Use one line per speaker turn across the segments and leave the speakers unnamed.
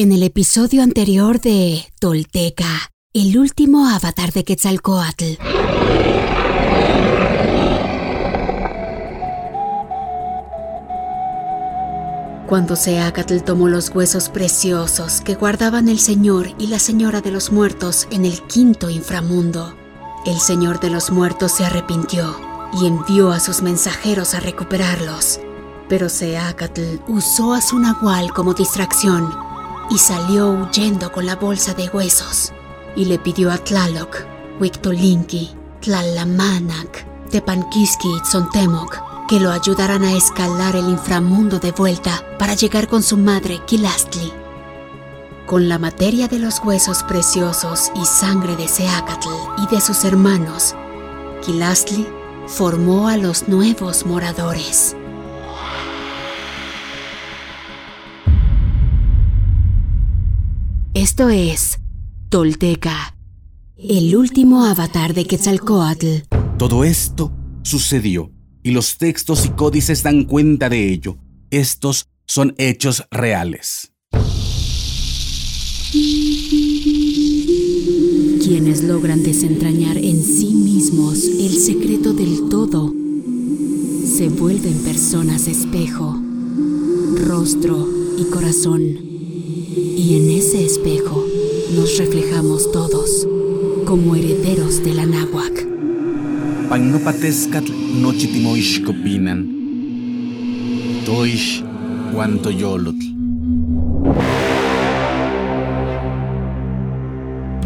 En el episodio anterior de Tolteca, el último avatar de Quetzalcoatl. Cuando Seacatl tomó los huesos preciosos que guardaban el Señor y la Señora de los Muertos en el quinto inframundo, el Señor de los Muertos se arrepintió y envió a sus mensajeros a recuperarlos. Pero Seacatl usó a su nahual como distracción y salió huyendo con la bolsa de huesos y le pidió a Tlaloc, Huictolinki, Tlalamanac, Tepanquiski y Tzontemoc que lo ayudaran a escalar el inframundo de vuelta para llegar con su madre Quilastli. Con la materia de los huesos preciosos y sangre de Seacatl y de sus hermanos, Quilastli formó a los nuevos moradores. Esto es Tolteca, el último avatar de Quetzalcoatl.
Todo esto sucedió y los textos y códices dan cuenta de ello. Estos son hechos reales.
Quienes logran desentrañar en sí mismos el secreto del todo se vuelven personas espejo, rostro y corazón ese espejo nos reflejamos todos como herederos de la náhuac.
Pagnopatescatl nochitimoixcopinan. Toish cuanto yolotl.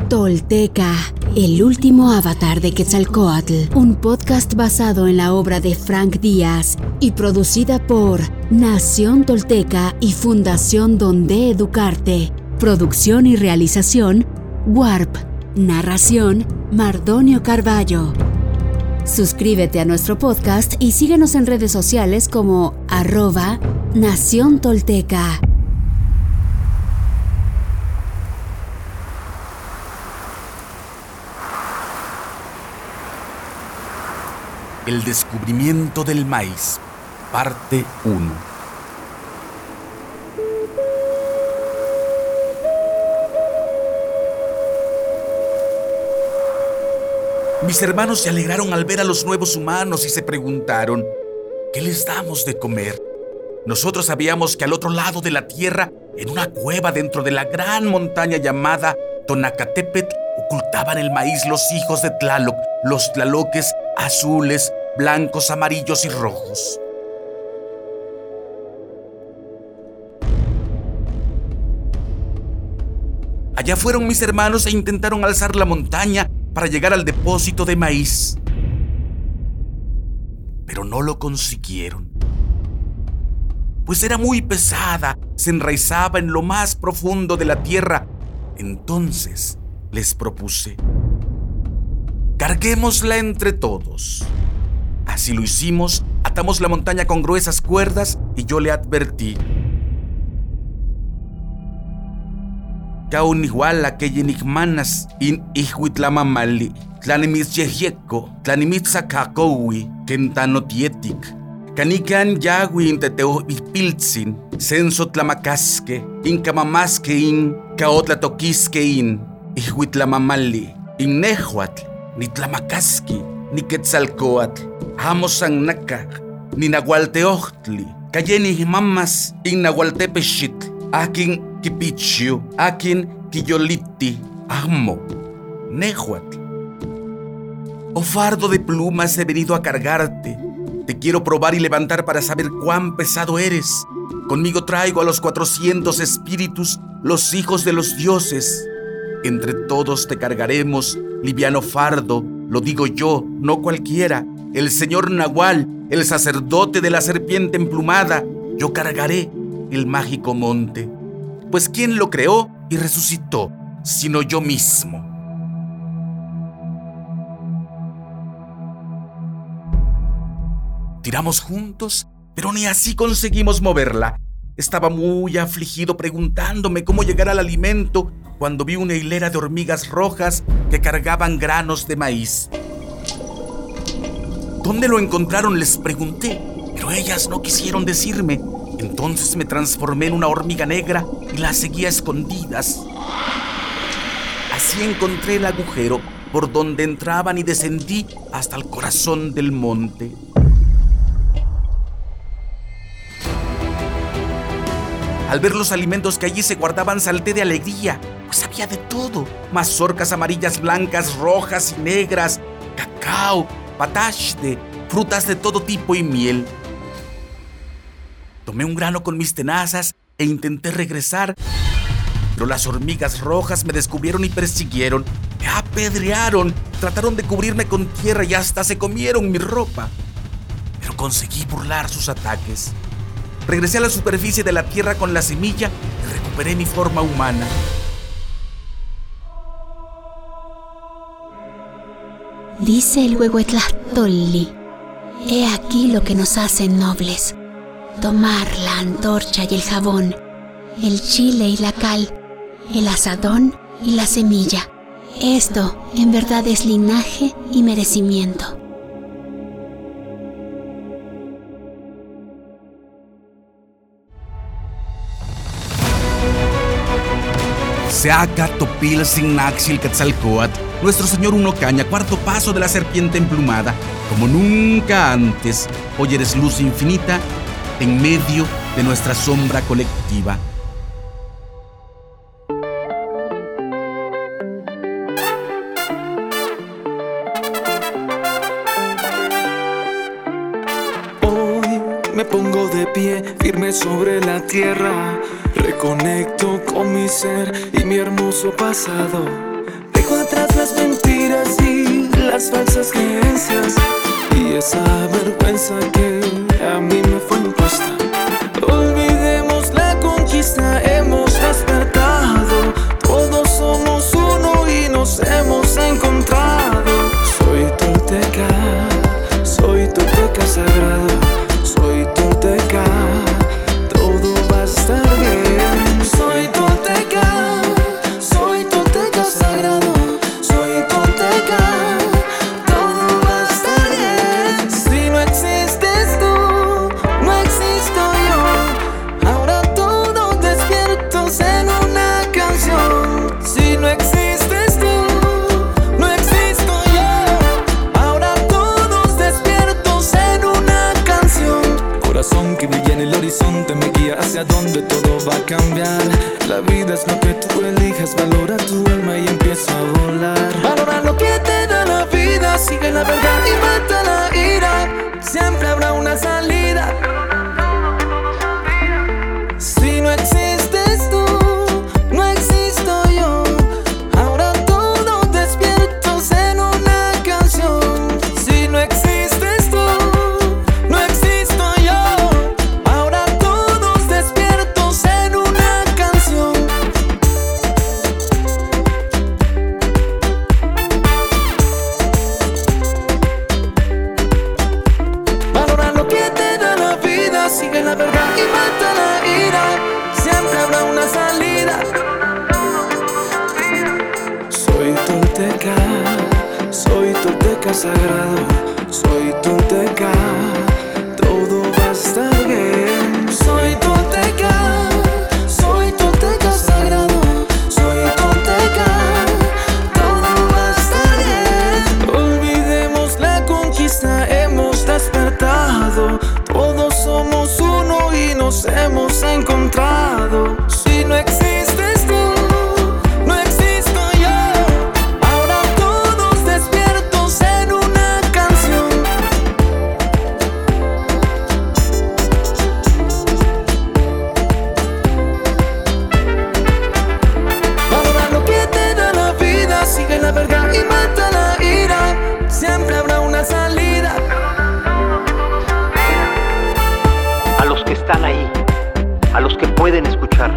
Tolteca, el último avatar de Quetzalcoatl, un podcast basado en la obra de Frank Díaz y producida por Nación Tolteca y Fundación Donde Educarte. Producción y realización, Warp. Narración, Mardonio Carballo. Suscríbete a nuestro podcast y síguenos en redes sociales como arroba Nación Tolteca.
El descubrimiento del maíz, parte 1. Mis hermanos se alegraron al ver a los nuevos humanos y se preguntaron, ¿qué les damos de comer? Nosotros sabíamos que al otro lado de la tierra, en una cueva dentro de la gran montaña llamada Tonacatepet, ocultaban el maíz los hijos de Tlaloc, los tlaloques azules, blancos, amarillos y rojos. Allá fueron mis hermanos e intentaron alzar la montaña para llegar al depósito de maíz. Pero no lo consiguieron. Pues era muy pesada, se enraizaba en lo más profundo de la tierra. Entonces les propuse, carguémosla entre todos. Así lo hicimos, atamos la montaña con gruesas cuerdas y yo le advertí, kaunihuala keyenikmanas in ihuitlamamali, tlanimitzyehyeko, tlanimitzakakowi, kentanotietik, Canican yawi in teteo ipiltzin, senso tlamakaske, incamamaske in, caotlatoquisque in, ihuitlamamali, in nehuatl, ni tlamakaski, ni quetzalcoatl, amosan naka, ni nahualteochtli, cayeni mamas in nahualtepexitl, akin Kipichiu, Akin, Amo, Nehuatl. Oh fardo de plumas, he venido a cargarte. Te quiero probar y levantar para saber cuán pesado eres. Conmigo traigo a los cuatrocientos espíritus, los hijos de los dioses. Entre todos te cargaremos, liviano fardo, lo digo yo, no cualquiera. El señor Nahual, el sacerdote de la serpiente emplumada, yo cargaré el mágico monte pues ¿quién lo creó y resucitó, sino yo mismo? Tiramos juntos, pero ni así conseguimos moverla. Estaba muy afligido preguntándome cómo llegar al alimento cuando vi una hilera de hormigas rojas que cargaban granos de maíz. ¿Dónde lo encontraron? Les pregunté, pero ellas no quisieron decirme. Entonces me transformé en una hormiga negra y la seguía escondidas. Así encontré el agujero por donde entraban y descendí hasta el corazón del monte. Al ver los alimentos que allí se guardaban, salté de alegría, pues había de todo. Mazorcas amarillas, blancas, rojas y negras, cacao, patashde, frutas de todo tipo y miel. Tomé un grano con mis tenazas e intenté regresar, pero las hormigas rojas me descubrieron y persiguieron, me apedrearon, trataron de cubrirme con tierra y hasta se comieron mi ropa. Pero conseguí burlar sus ataques. Regresé a la superficie de la tierra con la semilla y recuperé mi forma humana.
Dice el Huehuetlahtolli, he aquí lo que nos hace nobles. Tomar la antorcha y el jabón, el chile y la cal, el asadón y la semilla. Esto en verdad es linaje y merecimiento.
Seaca Topil Signaxil Quetzalcoatl, nuestro señor Uno Caña, cuarto paso de la serpiente emplumada, como nunca antes, hoy eres luz infinita en medio de nuestra sombra colectiva.
Hoy me pongo de pie, firme sobre la tierra. Reconecto con mi ser y mi hermoso pasado. Dejo atrás las mentiras y las falsas creencias. Y esa vergüenza que a mí me fue impuesta. Olvidemos la conquista, hemos despertado. Donde todo va a cambiar. La vida es lo que tú elijas, valora tu alma y empieza a volar. Valora lo que te da la vida, sigue la verdad y mata la ira.
Pueden escuchar.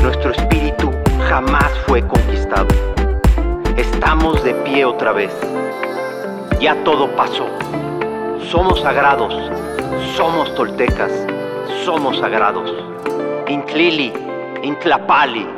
Nuestro espíritu jamás fue conquistado. Estamos de pie otra vez. Ya todo pasó. Somos sagrados. Somos toltecas. Somos sagrados. Intlili, Intlapali.